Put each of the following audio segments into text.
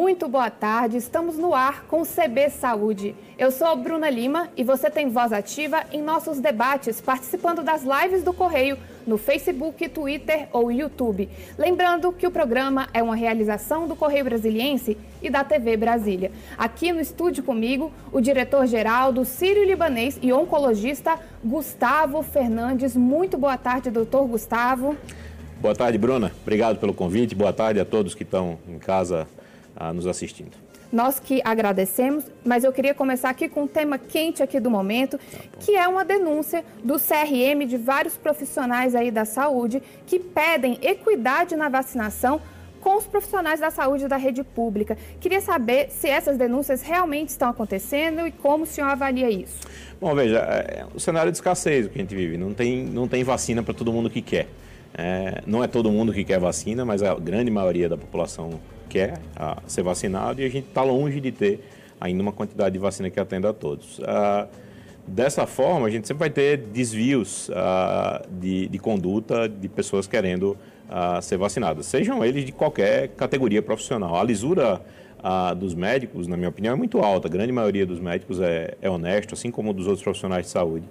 Muito boa tarde, estamos no ar com o CB Saúde. Eu sou a Bruna Lima e você tem voz ativa em nossos debates, participando das lives do Correio no Facebook, Twitter ou YouTube. Lembrando que o programa é uma realização do Correio Brasiliense e da TV Brasília. Aqui no estúdio comigo, o diretor-geral do Sírio Libanês e oncologista Gustavo Fernandes. Muito boa tarde, doutor Gustavo. Boa tarde, Bruna. Obrigado pelo convite. Boa tarde a todos que estão em casa ah, nos assistindo. Nós que agradecemos, mas eu queria começar aqui com um tema quente aqui do momento, que é uma denúncia do CRM de vários profissionais aí da saúde que pedem equidade na vacinação com os profissionais da saúde da rede pública. Queria saber se essas denúncias realmente estão acontecendo e como o senhor avalia isso. Bom, veja, é, o cenário de escassez que a gente vive, não tem, não tem vacina para todo mundo que quer. É, não é todo mundo que quer vacina, mas a grande maioria da população quer a, ser vacinado e a gente está longe de ter ainda uma quantidade de vacina que atenda a todos. Ah, dessa forma, a gente sempre vai ter desvios ah, de, de, conduta de pessoas querendo ah, ser vacinadas, sejam eles de qualquer categoria profissional. A lisura dos médicos, na minha opinião, é muito alta. A grande maioria dos médicos é, é honesto, assim como dos outros profissionais de saúde.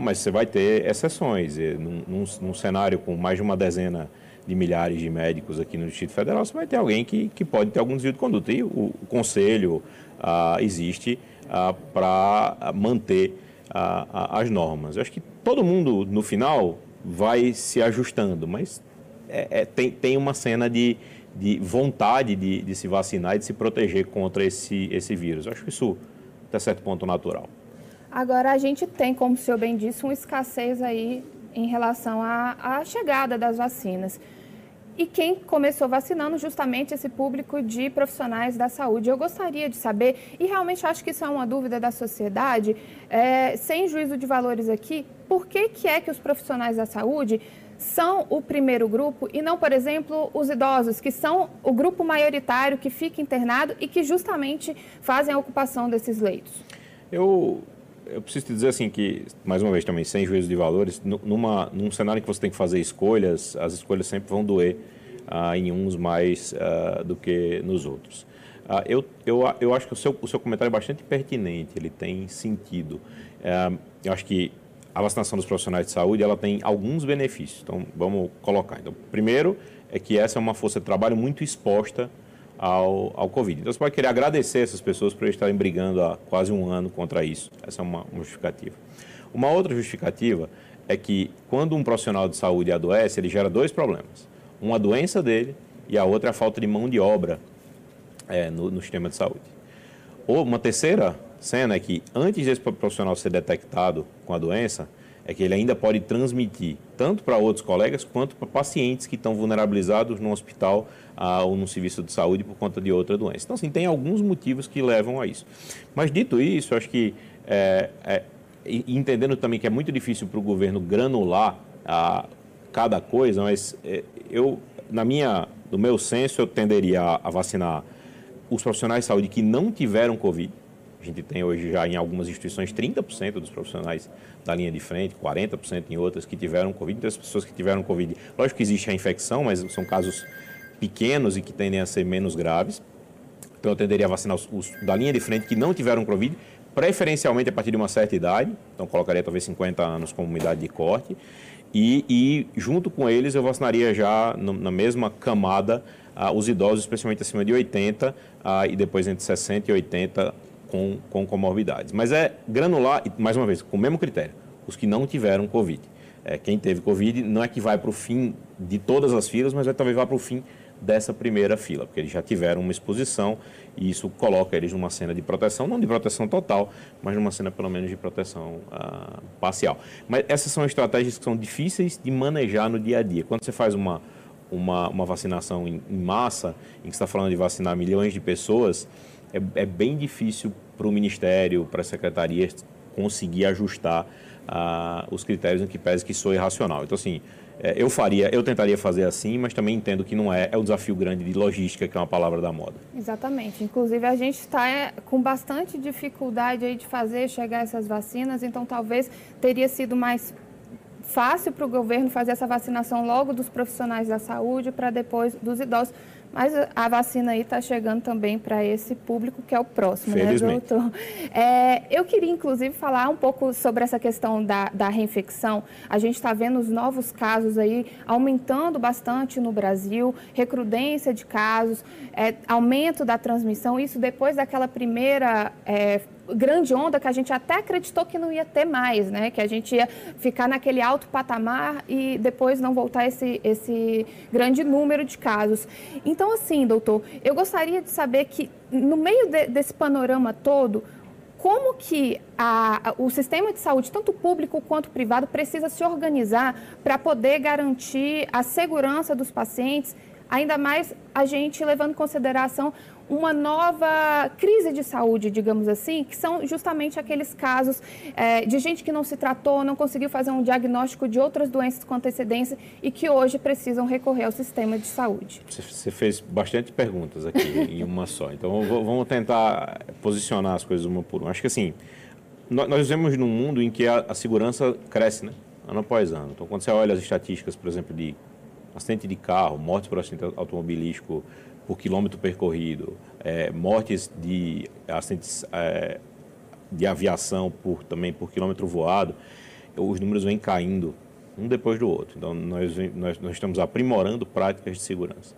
mas você vai ter exceções. Num, num, num cenário com mais de uma dezena de milhares de médicos aqui no Distrito Federal, você vai ter alguém que, que pode ter algum desvio de conduta. E o, o conselho ah, existe ah, para manter ah, as normas. Eu acho que todo mundo, no final, vai se ajustando, mas é, é, tem, tem uma cena de, de vontade de, de se vacinar e de se proteger contra esse, esse vírus. Eu acho que isso, até certo ponto, natural. Agora, a gente tem, como o senhor bem disse, uma escassez aí em relação à, à chegada das vacinas. E quem começou vacinando justamente esse público de profissionais da saúde. Eu gostaria de saber, e realmente acho que isso é uma dúvida da sociedade, é, sem juízo de valores aqui, por que, que é que os profissionais da saúde são o primeiro grupo e não, por exemplo, os idosos, que são o grupo maioritário que fica internado e que justamente fazem a ocupação desses leitos? Eu eu preciso te dizer assim que, mais uma vez também, sem juízo de valores, numa, num cenário que você tem que fazer escolhas, as escolhas sempre vão doer ah, em uns mais ah, do que nos outros. Ah, eu, eu, eu acho que o seu, o seu comentário é bastante pertinente, ele tem sentido. Eu acho que a vacinação dos profissionais de saúde ela tem alguns benefícios, então vamos colocar. Então, primeiro é que essa é uma força de trabalho muito exposta ao, ao Covid. Então você pode querer agradecer essas pessoas por estarem brigando há quase um ano contra isso. Essa é uma, uma justificativa. Uma outra justificativa é que quando um profissional de saúde adoece, ele gera dois problemas. Uma doença dele e a outra é a falta de mão de obra é, no, no sistema de saúde. Ou uma terceira cena é que antes desse profissional ser detectado com a doença, é que ele ainda pode transmitir tanto para outros colegas quanto para pacientes que estão vulnerabilizados no hospital ah, ou no serviço de saúde por conta de outra doença. Então, assim, tem alguns motivos que levam a isso. Mas, dito isso, acho que, é, é, entendendo também que é muito difícil para o governo granular a cada coisa, mas é, eu, na minha, no meu senso, eu tenderia a, a vacinar os profissionais de saúde que não tiveram Covid, a gente tem hoje já em algumas instituições 30% dos profissionais da linha de frente, 40% em outras que tiveram Covid. Então, as pessoas que tiveram Covid, lógico que existe a infecção, mas são casos pequenos e que tendem a ser menos graves. Então, eu tenderia a vacinar os, os da linha de frente que não tiveram Covid, preferencialmente a partir de uma certa idade. Então, colocaria talvez 50 anos como idade de corte. E, e, junto com eles eu vacinaria já no, na mesma camada ah, os idosos, especialmente acima de 80 ah, e depois entre 60 e 80 com, com comorbidades. Mas é granular, mais uma vez, com o mesmo critério, os que não tiveram Covid. É, quem teve Covid não é que vai para o fim de todas as filas, mas vai, talvez vá para o fim dessa primeira fila, porque eles já tiveram uma exposição e isso coloca eles numa cena de proteção, não de proteção total, mas numa cena pelo menos de proteção ah, parcial. Mas essas são estratégias que são difíceis de manejar no dia a dia. Quando você faz uma, uma, uma vacinação em, em massa, em que está falando de vacinar milhões de pessoas, é, é bem difícil para o Ministério, para as secretarias conseguir ajustar ah, os critérios em que pese que sou irracional. Então, assim, é, eu faria, eu tentaria fazer assim, mas também entendo que não é, é o desafio grande de logística, que é uma palavra da moda. Exatamente. Inclusive, a gente está é, com bastante dificuldade aí de fazer chegar essas vacinas, então talvez teria sido mais fácil para o governo fazer essa vacinação logo dos profissionais da saúde para depois dos idosos Mas a vacina aí está chegando também para esse público que é o próximo, né, doutor? É, eu queria, inclusive, falar um pouco sobre essa questão da, da reinfecção. A gente está vendo os novos casos aí aumentando bastante no Brasil, recrudência de casos, é, aumento da transmissão, isso depois daquela primeira é, grande onda que a gente até acreditou que não ia ter mais, né? Que a gente ia ficar naquele alto patamar e depois não voltar esse, esse grande número de casos. Então, assim, doutor, eu gostaria de saber que no meio de, desse panorama todo, como que a, o sistema de saúde, tanto público quanto privado, precisa se organizar para poder garantir a segurança dos pacientes, ainda mais a gente levando em consideração uma nova crise de saúde, digamos assim, que são justamente aqueles casos é, de gente que não se tratou, não conseguiu fazer um diagnóstico de outras doenças com antecedência e que hoje precisam recorrer ao sistema de saúde. Você fez bastante perguntas aqui em uma só, então vamos tentar posicionar as coisas uma por uma. Acho que assim, nós vivemos num mundo em que a, a segurança cresce, né? ano após ano. Então, quando você olha as estatísticas, por exemplo, de acidente de carro, mortes por acidente automobilístico por quilômetro percorrido, é, mortes de acidentes é, de aviação por, também por quilômetro voado, os números vêm caindo um depois do outro. Então, nós, nós, nós estamos aprimorando práticas de segurança.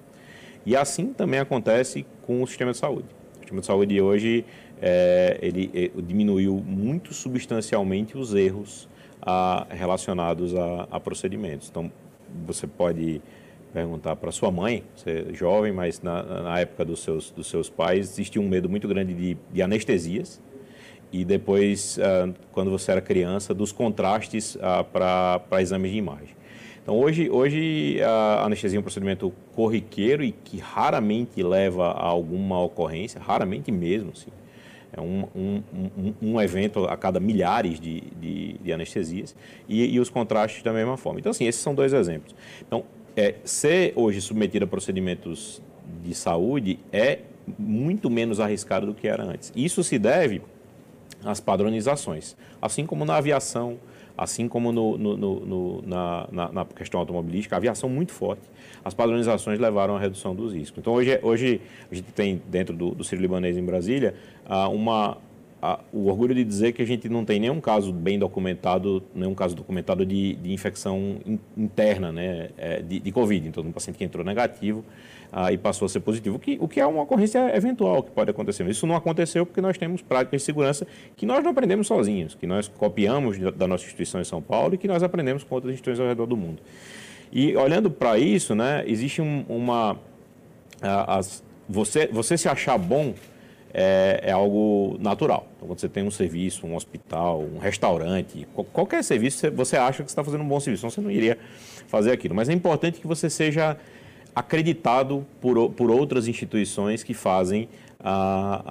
E assim também acontece com o sistema de saúde. O sistema de saúde hoje é, ele, é, diminuiu muito substancialmente os erros a, relacionados a, a procedimentos. Então, você pode perguntar para sua mãe, você é jovem, mas na, na, época dos seus, dos seus pais existia um medo muito grande de, de anestesias e depois, uh, quando você era criança, dos contrastes uh, para exames de imagem. Então, hoje, hoje a anestesia é um procedimento corriqueiro e que raramente leva a alguma ocorrência, raramente mesmo, assim. É um, um, um, um, evento a cada milhares de, de, de anestesias e, e, os contrastes da mesma forma. Então, assim, esses são dois exemplos. Então, é, ser hoje submetido a procedimentos de saúde é muito menos arriscado do que era antes. Isso se deve às padronizações, assim como na aviação, assim como no, no, no, na, na, na, questão automobilística, a aviação muito forte. As padronizações levaram à redução dos riscos. Então, hoje, hoje a gente tem, dentro do, do Ciro Libanês em Brasília, uma, a, o orgulho de dizer que a gente não tem nenhum caso bem documentado, nenhum caso documentado de, de infecção in, interna, né, é, de, de, Covid. Então, um paciente que entrou negativo ah, e passou a ser positivo, que, o que é uma ocorrência eventual que pode acontecer. Isso não aconteceu porque nós temos práticas de segurança que nós não aprendemos sozinhos, que nós copiamos da nossa instituição em São Paulo e que nós aprendemos com outras instituições ao redor do mundo. E olhando para isso, né, existe um, uma... as, você, você se achar bom é, é, algo natural. Então, quando você tem um serviço, um hospital, um restaurante, qualquer serviço, você acha que está fazendo um bom serviço, senão você não iria fazer aquilo. Mas é importante que você seja acreditado por, por outras instituições que fazem, a,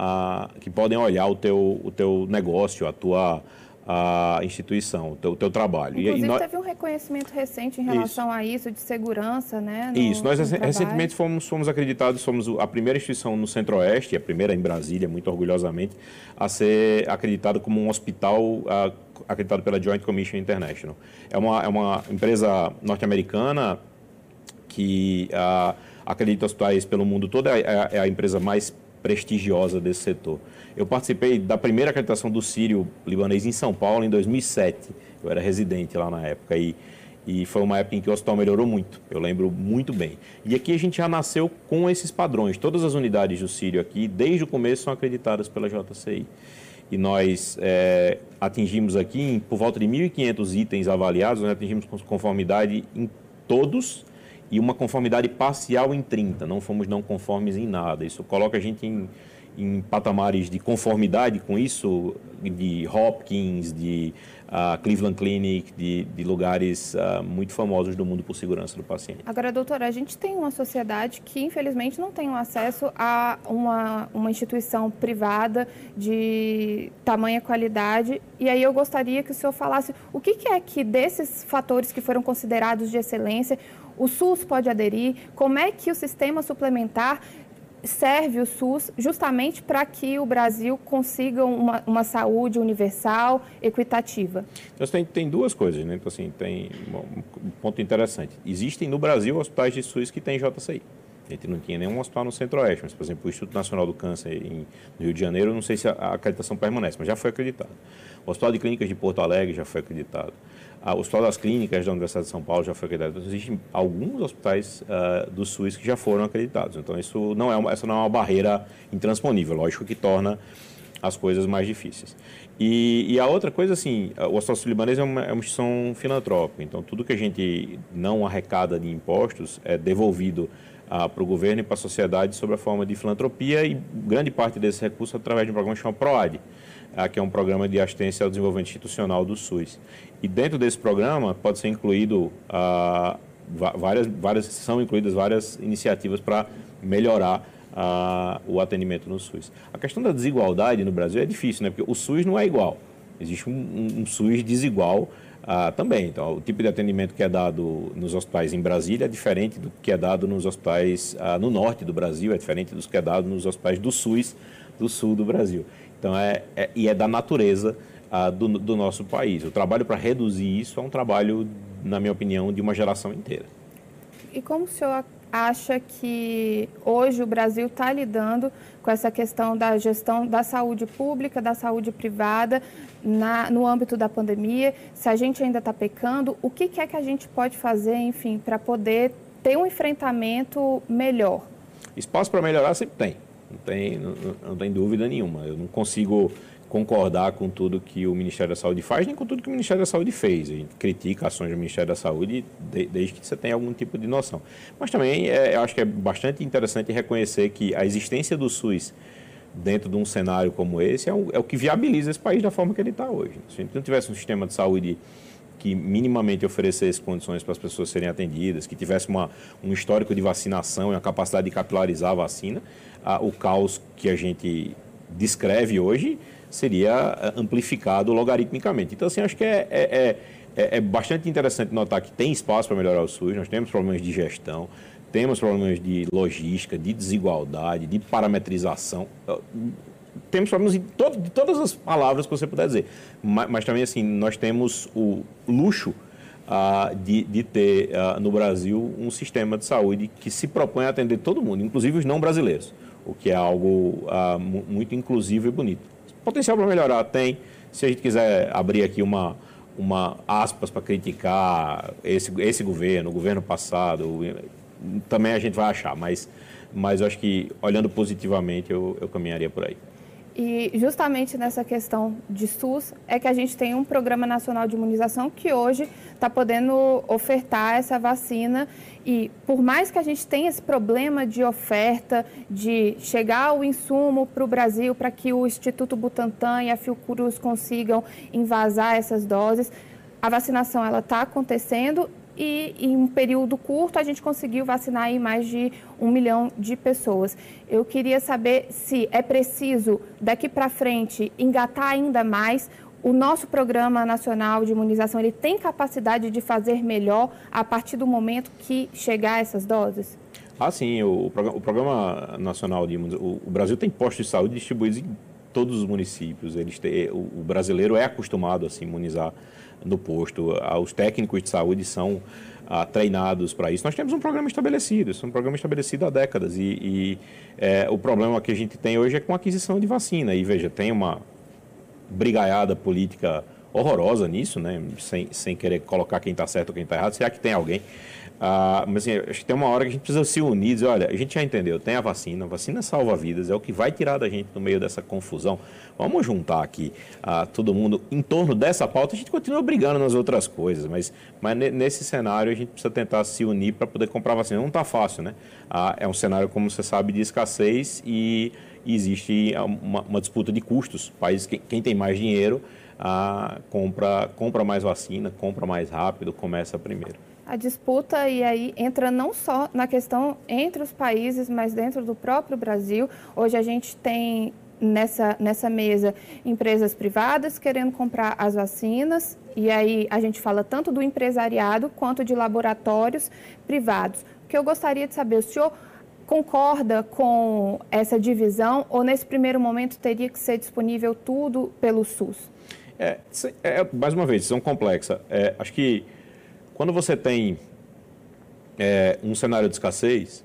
a, que podem olhar o teu, o teu negócio, a tua a instituição, o teu, teu trabalho. Inclusive, e, nós... teve um reconhecimento recente em relação isso. a isso, de segurança, né? No, isso, nós recentemente fomos, fomos acreditados, somos a primeira instituição no Centro-Oeste, a primeira em Brasília, muito orgulhosamente, a ser acreditado como um hospital acreditado pela Joint Commission International. É uma, é uma empresa norte-americana que acredita hospitais pelo mundo todo, é, é, é a empresa mais prestigiosa desse setor. Eu participei da primeira acreditação do Sírio libanês em São Paulo em 2007. Eu era residente lá na época e, e foi uma época em que o hospital melhorou muito. Eu lembro muito bem. E aqui a gente já nasceu com esses padrões. Todas as unidades do Sírio aqui, desde o começo, são acreditadas pela JCI. E nós é, atingimos aqui, por volta de 1.500 itens avaliados, nós atingimos conformidade em todos e uma conformidade parcial em 30. Não fomos não conformes em nada. Isso coloca a gente em em patamares de conformidade com isso, de Hopkins, de uh, Cleveland Clinic, de, de lugares uh, muito famosos do mundo por segurança do paciente. Agora, doutora, a gente tem uma sociedade que, infelizmente, não tem acesso a uma, uma instituição privada de tamanha qualidade. E aí eu gostaria que o senhor falasse o que, que é que desses fatores que foram considerados de excelência, o SUS pode aderir, como é que o sistema suplementar serve o SUS justamente para que o Brasil consiga uma, uma saúde universal, equitativa? Então, tem, tem duas coisas, né? Então, assim, tem um ponto interessante. Existem no Brasil hospitais de SUS que têm JCI. A gente não tinha nenhum hospital no Centro-Oeste, mas, por exemplo, o Instituto Nacional do Câncer em, no Rio de Janeiro, não sei se a, acreditação permanece, mas já foi acreditado. O Hospital de Clínicas de Porto Alegre já foi acreditado. Ah, o Hospital das Clínicas da Universidade de São Paulo já foi acreditado. Então, existem alguns hospitais uh, do SUS que já foram acreditados. Então, isso não é uma, essa não é uma barreira intransponível, lógico que torna as coisas mais difíceis. E, e a outra coisa, assim, o Hospital Libanês é é uma instituição filantrópica, então tudo que a gente não arrecada de impostos é devolvido ah, para o governo e para a sociedade sob a forma de filantropia e grande parte desse recurso através de um programa chamado PROAD, ah, que é um programa de assistência ao desenvolvimento institucional do SUS. E dentro desse programa pode ser incluído ah, várias, várias são incluídas várias iniciativas para melhorar ah, o atendimento no SUS. A questão da desigualdade no Brasil é difícil, né? Porque o SUS não é igual. Existe um, um, um SUS desigual ah, também. Então, o tipo de atendimento que é dado nos hospitais em Brasília é diferente do que é dado nos hospitais ah, no norte do Brasil, é diferente dos que é dado nos hospitais do SUS do sul do Brasil. Então, é, é e é da natureza ah, do, do nosso país. O trabalho para reduzir isso é um trabalho, na minha opinião, de uma geração inteira. E como o senhor acha que hoje o Brasil está lidando com essa questão da gestão da saúde pública, da saúde privada, na, no âmbito da pandemia? Se a gente ainda está pecando, o que, que é que a gente pode fazer, enfim, para poder ter um enfrentamento melhor? Espaço para melhorar sempre tem, não tem, não, não tem dúvida nenhuma. Eu não consigo concordar com tudo que o Ministério da Saúde faz, nem com tudo que o Ministério da Saúde fez. A gente critica ações do Ministério da Saúde de, desde que você tenha algum tipo de noção. Mas também é, eu acho que é bastante interessante reconhecer que a existência do SUS dentro de um cenário como esse é o, é o que viabiliza esse país da forma que ele está hoje. Se a gente não tivesse um sistema de saúde que minimamente oferecesse condições para as pessoas serem atendidas, que tivesse uma, um histórico de vacinação e uma capacidade de capilarizar a vacina, o caos que a gente descreve hoje seria eh, amplificado logaritmicamente. Então, assim, acho que é, é, é, é bastante interessante notar que tem espaço para melhorar o SUS, nós temos problemas de gestão, temos problemas de logística, de desigualdade, de parametrização. Temos problemas de, de todas as palavras que você puder dizer. Mas, mas também, assim, nós temos o luxo uh, de, de, ter uh, no Brasil um sistema de saúde que se propõe a atender todo mundo, inclusive os não brasileiros, o que é algo uh, muito inclusivo e bonito. Potencial para melhorar tem. Se a gente quiser abrir aqui uma, uma aspas para criticar esse, esse governo, o governo passado, também a gente vai achar, mas, mas eu acho que olhando positivamente eu, eu caminharia por aí. E justamente nessa questão de SUS é que a gente tem um programa nacional de imunização que hoje está podendo ofertar essa vacina. E por mais que a gente tenha esse problema de oferta, de chegar o insumo para o Brasil para que o Instituto Butantan e a Fiocruz consigam invasar essas doses, a vacinação ela está acontecendo e em um período curto a gente conseguiu vacinar aí mais de um milhão de pessoas. Eu queria saber se é preciso daqui para frente engatar ainda mais. O nosso programa nacional de imunização ele tem capacidade de fazer melhor a partir do momento que chegar essas doses? Ah, sim. O, o Programa Nacional de Imunização. O, Brasil tem postos de saúde distribuídos em todos os municípios. Eles têm, o, o brasileiro é acostumado a se imunizar no posto. Ah, os técnicos de saúde são ah, treinados para isso. Nós temos um programa estabelecido, isso é um programa estabelecido há décadas. E, e é, o problema que a gente tem hoje é com a aquisição de vacina. E veja, tem uma brigaiada política horrorosa nisso, né? sem, sem querer colocar quem está certo ou quem está errado. Será que tem alguém? Ah, mas assim, acho que tem uma hora que a gente precisa se unir dizer, olha, a gente já entendeu, tem a vacina, a vacina salva vidas, é o que vai tirar da gente no meio dessa confusão. Vamos juntar aqui ah, todo mundo em torno dessa pauta, a gente continua brigando nas outras coisas, mas, mas nesse cenário a gente precisa tentar se unir para poder comprar vacina. Não está fácil, né? Ah, é um cenário, como você sabe, de escassez e existe uma, uma disputa de custos. País, quem, quem tem mais dinheiro ah, compra, compra mais vacina, compra mais rápido, começa primeiro a disputa e aí entra não só na questão entre os países, mas dentro do próprio Brasil. Hoje a gente tem nessa, nessa mesa empresas privadas querendo comprar as vacinas, e aí a gente fala tanto do empresariado quanto de laboratórios privados. O que eu gostaria de saber, o senhor concorda com essa divisão ou nesse primeiro momento teria que ser disponível tudo pelo SUS? É, é mais uma vez, decisão complexa. É, acho que quando você tem é, um cenário de escassez,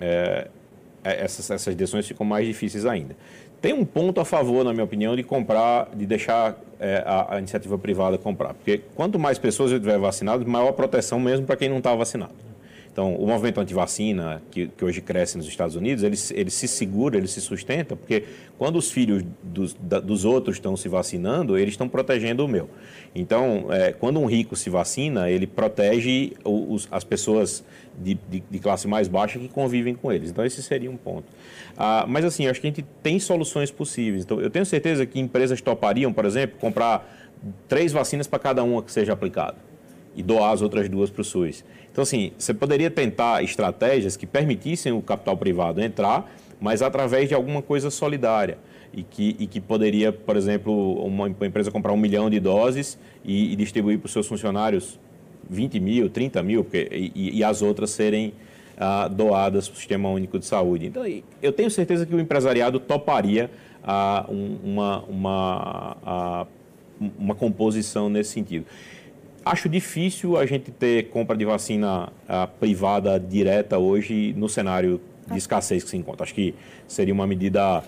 é, é, essas, essas decisões ficam mais difíceis ainda. Tem um ponto a favor, na minha opinião, de comprar, de deixar é, a, a, iniciativa privada comprar. Porque quanto mais pessoas tiver vacinado, maior a proteção mesmo para quem não está vacinado. Então, o movimento anti-vacina, que, que, hoje cresce nos Estados Unidos, ele, ele se segura, ele se sustenta, porque quando os filhos dos, da, dos outros estão se vacinando, eles estão protegendo o meu. Então, é, quando um rico se vacina, ele protege os, as pessoas de, de, de, classe mais baixa que convivem com eles. Então, esse seria um ponto. Ah, mas, assim, acho que a gente tem soluções possíveis. Então, eu tenho certeza que empresas topariam, por exemplo, comprar três vacinas para cada uma que seja aplicada e doar as outras duas para o SUS. Então, assim, você poderia tentar estratégias que permitissem o capital privado entrar, mas através de alguma coisa solidária. E que, e que poderia, por exemplo, uma, empresa comprar um milhão de doses e, e distribuir para os seus funcionários 20 mil, 30 mil, porque, e, e as outras serem ah, doadas para o Sistema Único de Saúde. Então, eu tenho certeza que o empresariado toparia ah, um, uma, uma, ah, uma composição nesse sentido. Acho difícil a gente ter compra de vacina uh, privada direta hoje no cenário de escassez que se encontra. Acho que seria uma medida,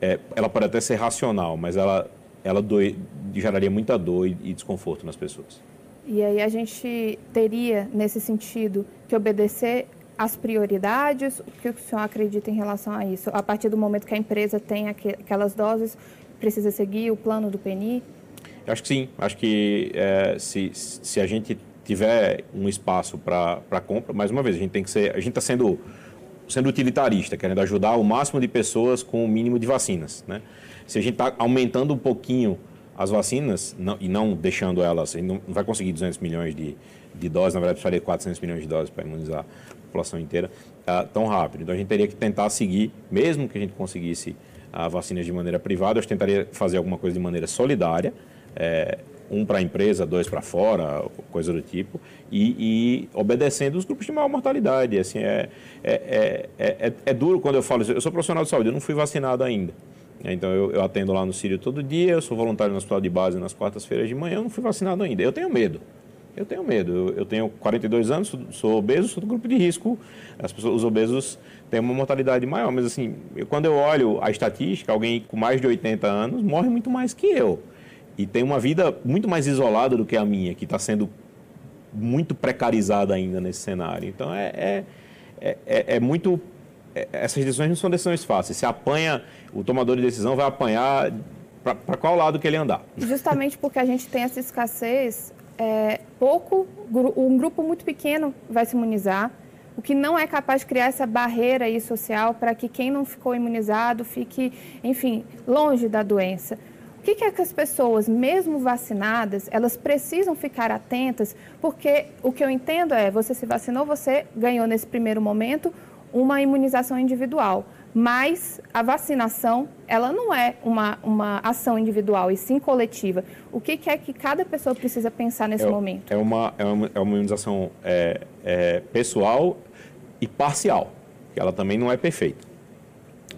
é, ela pode até ser racional, mas ela, ela doi, geraria muita dor e, e desconforto nas pessoas. E aí a gente teria, nesse sentido, que obedecer às prioridades? O que o senhor acredita em relação a isso? A partir do momento que a empresa tem aquelas doses, precisa seguir o plano do PNI? Acho que sim. Acho que é, se, se a gente tiver um espaço para compra, mais uma vez, a gente tem que ser. A gente está sendo, sendo utilitarista, querendo ajudar o máximo de pessoas com o mínimo de vacinas. Né? Se a gente está aumentando um pouquinho as vacinas não, e não deixando elas, a gente não vai conseguir 200 milhões de, de doses, na verdade, precisaria 400 milhões de doses para imunizar a população inteira uh, tão rápido. Então a gente teria que tentar seguir, mesmo que a gente conseguisse uh, vacinas de maneira privada, eu tentaria fazer alguma coisa de maneira solidária é, um para a empresa, dois para fora, coisa do tipo, e, e, obedecendo os grupos de maior mortalidade. Assim, é, é, é, é, duro quando eu falo isso. Eu sou profissional de saúde, eu não fui vacinado ainda. Então, eu, eu atendo lá no Sírio todo dia, eu sou voluntário no hospital de base nas quartas-feiras de manhã, eu não fui vacinado ainda. Eu tenho medo. Eu tenho medo. Eu, tenho 42 anos, sou, obeso, sou do grupo de risco. As pessoas, os obesos têm uma mortalidade maior. Mas, assim, quando eu olho a estatística, alguém com mais de 80 anos morre muito mais que eu e tem uma vida muito mais isolada do que a minha, que está sendo muito precarizada ainda nesse cenário. Então, é, é, é, é, é muito. É, essas decisões não são decisões fáceis. Se apanha, o tomador de decisão vai apanhar para qual lado que ele andar. Justamente porque a gente tem essa escassez, é, pouco, um grupo muito pequeno vai se imunizar, o que não é capaz de criar essa barreira aí social para que quem não ficou imunizado fique, enfim, longe da doença que, que é que as pessoas, mesmo vacinadas, elas precisam ficar atentas? Porque o que eu entendo é, você se vacinou, você ganhou nesse primeiro momento uma imunização individual. Mas a vacinação, ela não é uma, uma ação individual, e sim coletiva. O que, que é que cada pessoa precisa pensar nesse é, momento? É uma, é uma, é uma imunização é, é pessoal e parcial, que ela também não é perfeita.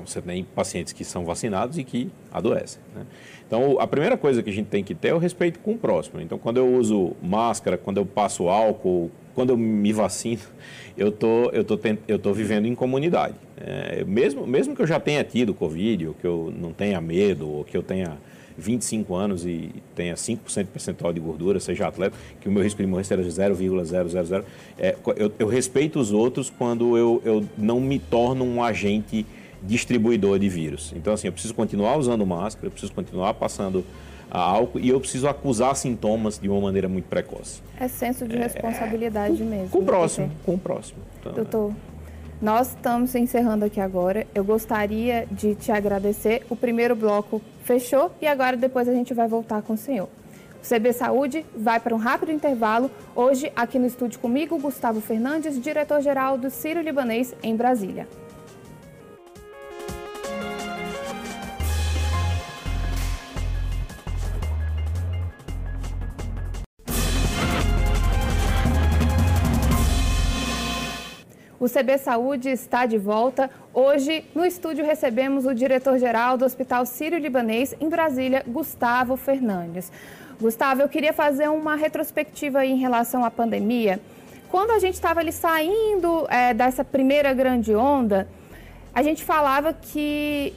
Você tem pacientes que são vacinados e que adoecem. Né? Então, a primeira coisa que a gente tem que ter é o respeito com o próximo. Então, quando eu uso máscara, quando eu passo álcool, quando eu me vacino, eu tô, eu tô, eu tô vivendo em comunidade. É, mesmo, mesmo que eu já tenha tido Covid, ou que eu não tenha medo, ou que eu tenha 25 anos e tenha 5% de percentual de gordura, seja atleta, que o meu risco de morrer seja 0,000, é, eu, eu respeito os outros quando eu, eu não me torno um agente distribuidor de vírus. Então, assim, eu preciso continuar usando máscara, eu preciso continuar passando álcool e eu preciso acusar sintomas de uma maneira muito precoce. É senso de responsabilidade é, mesmo. Com o próximo, doutor. com o próximo. Então, doutor, nós estamos encerrando aqui agora. Eu gostaria de te agradecer. O primeiro bloco fechou e agora depois a gente vai voltar com o senhor. O CB Saúde vai para um rápido intervalo. Hoje, aqui no estúdio comigo, Gustavo Fernandes, diretor-geral do Ciro Libanês, em Brasília. O CB Saúde está de volta. Hoje, no estúdio, recebemos o diretor-geral do Hospital Sírio-Libanês, em Brasília, Gustavo Fernandes. Gustavo, eu queria fazer uma retrospectiva em relação à pandemia. quando a gente estava ali saindo é, dessa primeira grande onda, a gente falava que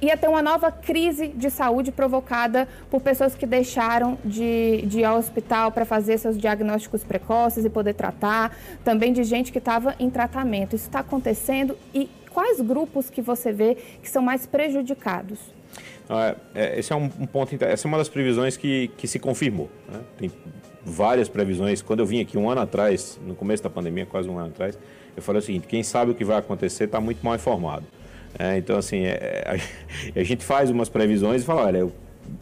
ia ter uma nova crise de saúde provocada por pessoas que deixaram de, de ir ao hospital para fazer seus diagnósticos precoces e poder tratar, também de gente que estava em tratamento. Isso está acontecendo e quais grupos que você vê que são mais prejudicados? Ah, é, esse é um, ponto, essa é uma das previsões que, que se confirmou. Né? Tem várias previsões. Quando eu vim aqui um ano atrás, no começo da pandemia, quase um ano atrás, eu falei o seguinte: quem sabe o que vai acontecer está muito mal informado. É, então, assim, é, a, a, gente faz umas previsões e fala, olha,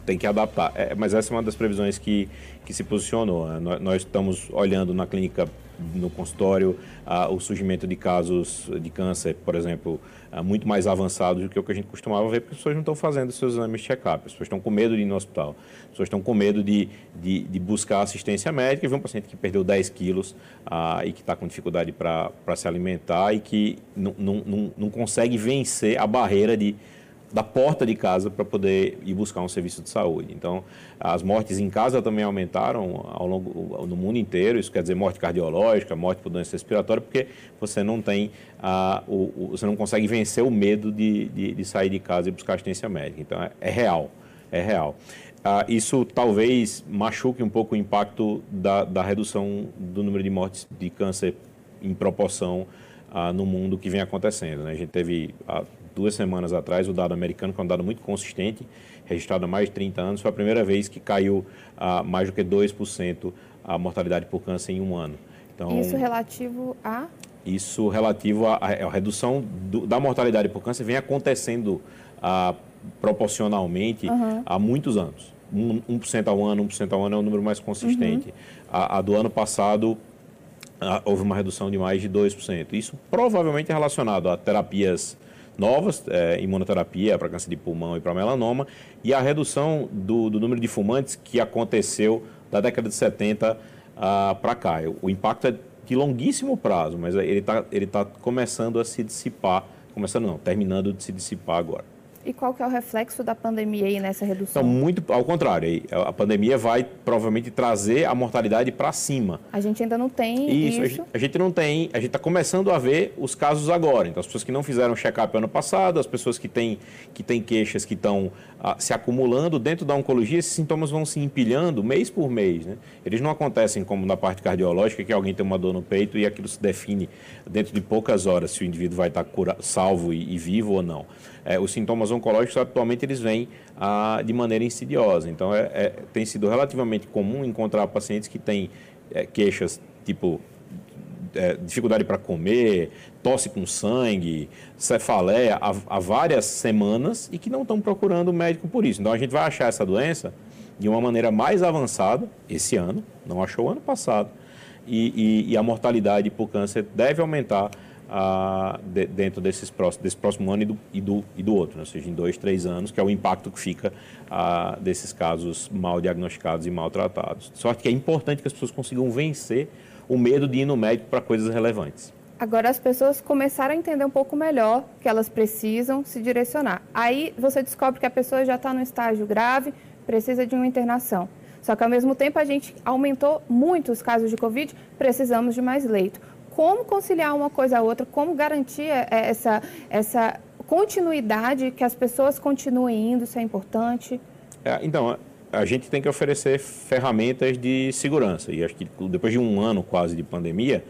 tenho que adaptar. É, mas essa é uma das previsões que, que se posicionou. Né? Nós, nós, estamos olhando na clínica no consultório ah, o surgimento de casos de câncer, por exemplo, ah, muito mais avançados do que o que a gente costumava ver, porque as pessoas não estão fazendo seus exames de check-up, as pessoas estão com medo de ir no hospital, as pessoas estão com medo de, de, de buscar assistência médica e ver um paciente que perdeu 10 quilos ah, e que está com dificuldade para se alimentar e que não, não, não, não consegue vencer a barreira de da porta de casa para poder ir buscar um serviço de saúde. Então, as mortes em casa também aumentaram ao longo no mundo inteiro. Isso quer dizer morte cardiológica, morte por doença respiratória, porque você não tem a, o, o, você não consegue vencer o medo de, de, de, sair de casa e buscar assistência médica. Então, é, é real, é real. Ah, isso talvez machuque um pouco o impacto da, da redução do número de mortes de câncer em proporção ah, no mundo que vem acontecendo. Né? A gente teve há duas semanas atrás o dado americano, que é um dado muito consistente, registrado há mais de 30 anos, foi a primeira vez que caiu ah, mais do que 2% a mortalidade por câncer em um ano. Então, isso relativo a? Isso relativo à, à redução do, da mortalidade por câncer vem acontecendo ah, proporcionalmente uhum. há muitos anos. 1%, ao ano, 1% ao ano é o número mais consistente. Uhum. A, a, do ano passado houve uma redução de mais de 2%. Isso provavelmente é relacionado a terapias novas, é, imunoterapia para câncer de pulmão e para melanoma, e a redução do, do, número de fumantes que aconteceu da década de 70 ah, para cá. O impacto é de longuíssimo prazo, mas ele está ele tá começando a se dissipar, começando não, terminando de se dissipar agora. E qual que é o reflexo da pandemia aí nessa redução? Então, muito ao contrário. A pandemia vai provavelmente trazer a mortalidade para cima. A gente ainda não tem isso. isso. A, gente, não tem. A gente está começando a ver os casos agora. Então, as pessoas que não fizeram check-up ano passado, as pessoas que têm, que têm queixas que estão ah, se acumulando, dentro da oncologia, esses sintomas vão se empilhando mês por mês. Né? Eles não acontecem como na parte cardiológica, que alguém tem uma dor no peito e aquilo se define dentro de poucas horas se o indivíduo vai estar cura, salvo e, e vivo ou não é, os sintomas oncológicos atualmente eles vêm ah, de maneira insidiosa. Então, é, é, tem sido relativamente comum encontrar pacientes que têm é, queixas tipo é, dificuldade para comer, tosse com sangue, cefaleia há, há, várias semanas e que não estão procurando médico por isso. Então, a gente vai achar essa doença de uma maneira mais avançada esse ano, não achou ano passado, e, e, e a mortalidade por câncer deve aumentar ah, de, dentro desses próximos, desse próximo ano e do, e do, e do outro, né? ou seja, em dois, três anos, que é o impacto que fica ah, desses casos mal diagnosticados e maltratados. De sorte que é importante que as pessoas consigam vencer o medo de ir no médico para coisas relevantes. Agora as pessoas começaram a entender um pouco melhor que elas precisam se direcionar. Aí você descobre que a pessoa já está no estágio grave, precisa de uma internação. Só que ao mesmo tempo a gente aumentou muito os casos de Covid, precisamos de mais leito como conciliar uma coisa a outra, como garantir é, essa, essa continuidade, que as pessoas continuem indo, isso é importante? É, então, a gente tem que oferecer ferramentas de segurança. E acho que depois de um ano quase de pandemia,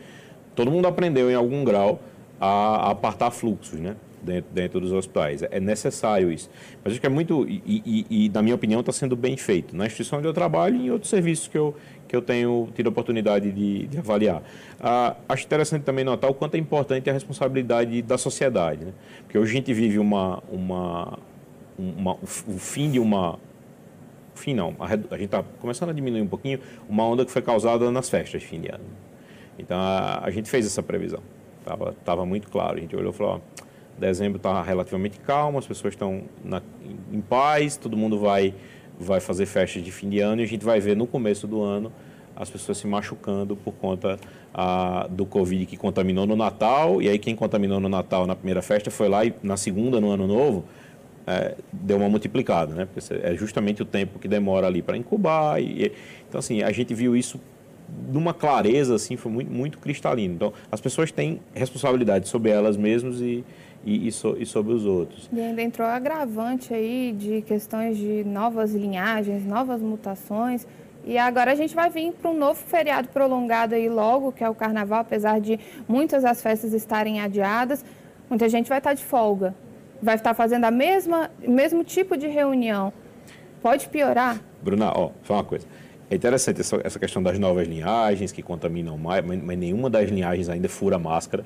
todo mundo aprendeu em algum grau a apartar fluxos, né? Dentro, dentro dos hospitais. É necessário isso. Mas acho que é muito, e, e, e na minha opinião, está sendo bem feito. Na instituição onde eu trabalho e em outros serviços que eu, que eu tenho tido a oportunidade de, de avaliar. Ah, acho interessante também notar o quanto é importante a responsabilidade da sociedade, né? porque hoje a gente vive uma, uma, uma o fim de uma fim não, a, gente está começando a diminuir um pouquinho uma onda que foi causada nas festas de fim de ano. Então a, a gente fez essa previsão, tava, tava muito claro. A gente olhou e falou, ó, dezembro está relativamente calmo, as pessoas estão em paz, todo mundo vai vai fazer festas de fim de ano e a gente vai ver no começo do ano as pessoas se machucando por conta ah, do Covid que contaminou no Natal, e aí quem contaminou no Natal na primeira festa foi lá e na segunda, no Ano Novo, é, deu uma multiplicada, né? Porque é justamente o tempo que demora ali para incubar. E, então, assim, a gente viu isso numa clareza assim, foi muito, muito cristalino. Então, as pessoas têm responsabilidade sobre elas mesmas e, e, e, so, e, sobre os outros. E ainda entrou agravante aí de questões de novas linhagens, novas mutações. E agora a gente vai vir para um novo feriado prolongado aí logo, que é o Carnaval, apesar de muitas das festas estarem adiadas, muita gente vai estar de folga, vai estar fazendo a mesma mesmo tipo de reunião. Pode piorar? Bruna, ó, só uma coisa. É interessante essa, essa questão das novas linhagens que contaminam mais, mas, mas nenhuma das linhagens ainda fura máscara,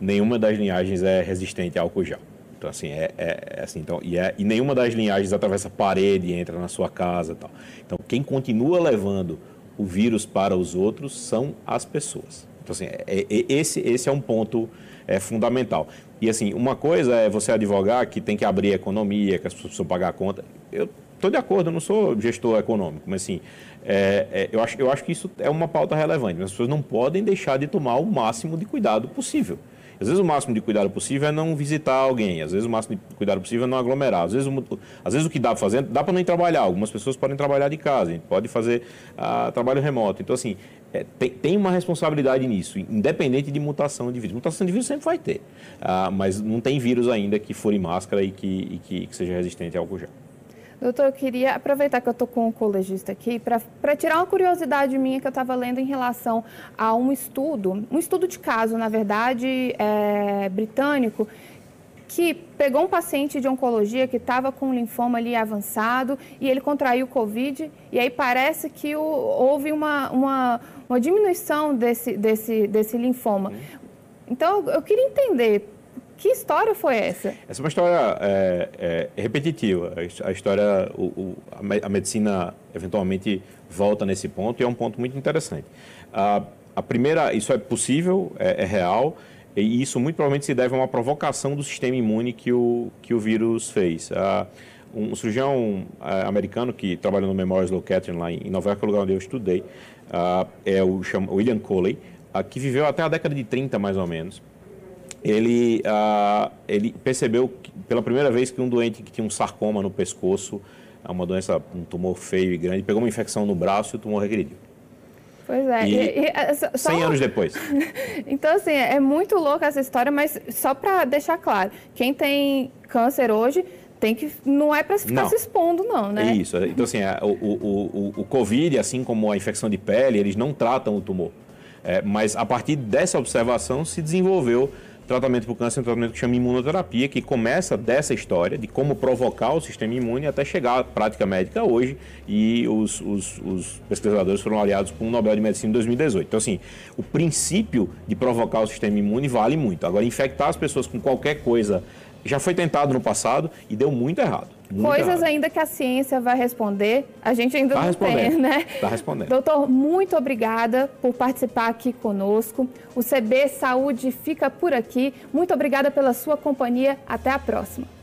nenhuma das linhagens é resistente a álcool gel. Então, assim, é, é, é assim, então, e, é, e nenhuma das linhagens atravessa parede entra na sua casa tal. Então, quem continua levando o vírus para os outros são as pessoas. Então, assim, é, é, esse, esse é um ponto é, fundamental. E, assim, uma coisa é você advogar que tem que abrir a economia, que as pessoas precisam pagar a conta. Eu estou de acordo, eu não sou gestor econômico, mas, assim, é, é, eu, acho, eu acho que isso é uma pauta relevante. As pessoas não podem deixar de tomar o máximo de cuidado possível. Às vezes o máximo de cuidado possível é não visitar alguém, às vezes o máximo de cuidado possível é não aglomerar, às vezes o, às vezes o que dá para fazer, dá para não ir trabalhar, algumas pessoas podem trabalhar de casa, a gente pode fazer uh, trabalho remoto. Então, assim, é, tem, tem, uma responsabilidade nisso, independente de mutação de vírus. Mutação de vírus sempre vai ter, uh, mas não tem vírus ainda que fure máscara e que, e que, que seja resistente ao álcool gel. Doutor, eu queria aproveitar que eu estou com um colegista aqui para tirar uma curiosidade minha que eu estava lendo em relação a um estudo, um estudo de caso, na verdade, é, britânico, que pegou um paciente de oncologia que estava com linfoma ali avançado e ele contraiu Covid e aí parece que o, houve uma, uma, uma diminuição desse, desse, desse linfoma. Então, eu queria entender que história foi essa? Essa é uma história é, é, repetitiva. A história, o, o, a medicina eventualmente volta nesse ponto e é um ponto muito interessante. A, a primeira, isso é possível, é, é, real, e isso muito provavelmente se deve a uma provocação do sistema imune que o, que o vírus fez. um cirurgião é, americano que trabalha no Memorial Sloan Kettering, lá em Nova York, é o lugar onde eu estudei, é o William Coley, que viveu até a década de 30, mais ou menos ele, uh, ele percebeu que, pela primeira vez que um doente que tinha um sarcoma no pescoço, uma doença, um tumor feio e grande, pegou uma infecção no braço e o tumor regrediu. Pois é. E, e, e, só... 100 anos depois. então, assim, é muito louca essa história, mas só para deixar claro, quem tem câncer hoje tem que não é para ficar não. se expondo não, né? É isso. Então assim, o, o, o, o Covid, assim como a infecção de pele, eles não tratam o tumor. É, mas a partir dessa observação se desenvolveu tratamento para o câncer é um tratamento que chama imunoterapia, que começa dessa história de como provocar o sistema imune até chegar à prática médica hoje. E os, os, os pesquisadores foram aliados com o Nobel de Medicina em 2018. Então, assim, o princípio de provocar o sistema imune vale muito. Agora, infectar as pessoas com qualquer coisa já foi tentado no passado e deu muito errado. Muito Coisas errado. ainda que a ciência vai responder, a gente ainda tá não tem, né? Está respondendo. Doutor, muito obrigada por participar aqui conosco. O CB Saúde fica por aqui. Muito obrigada pela sua companhia. Até a próxima.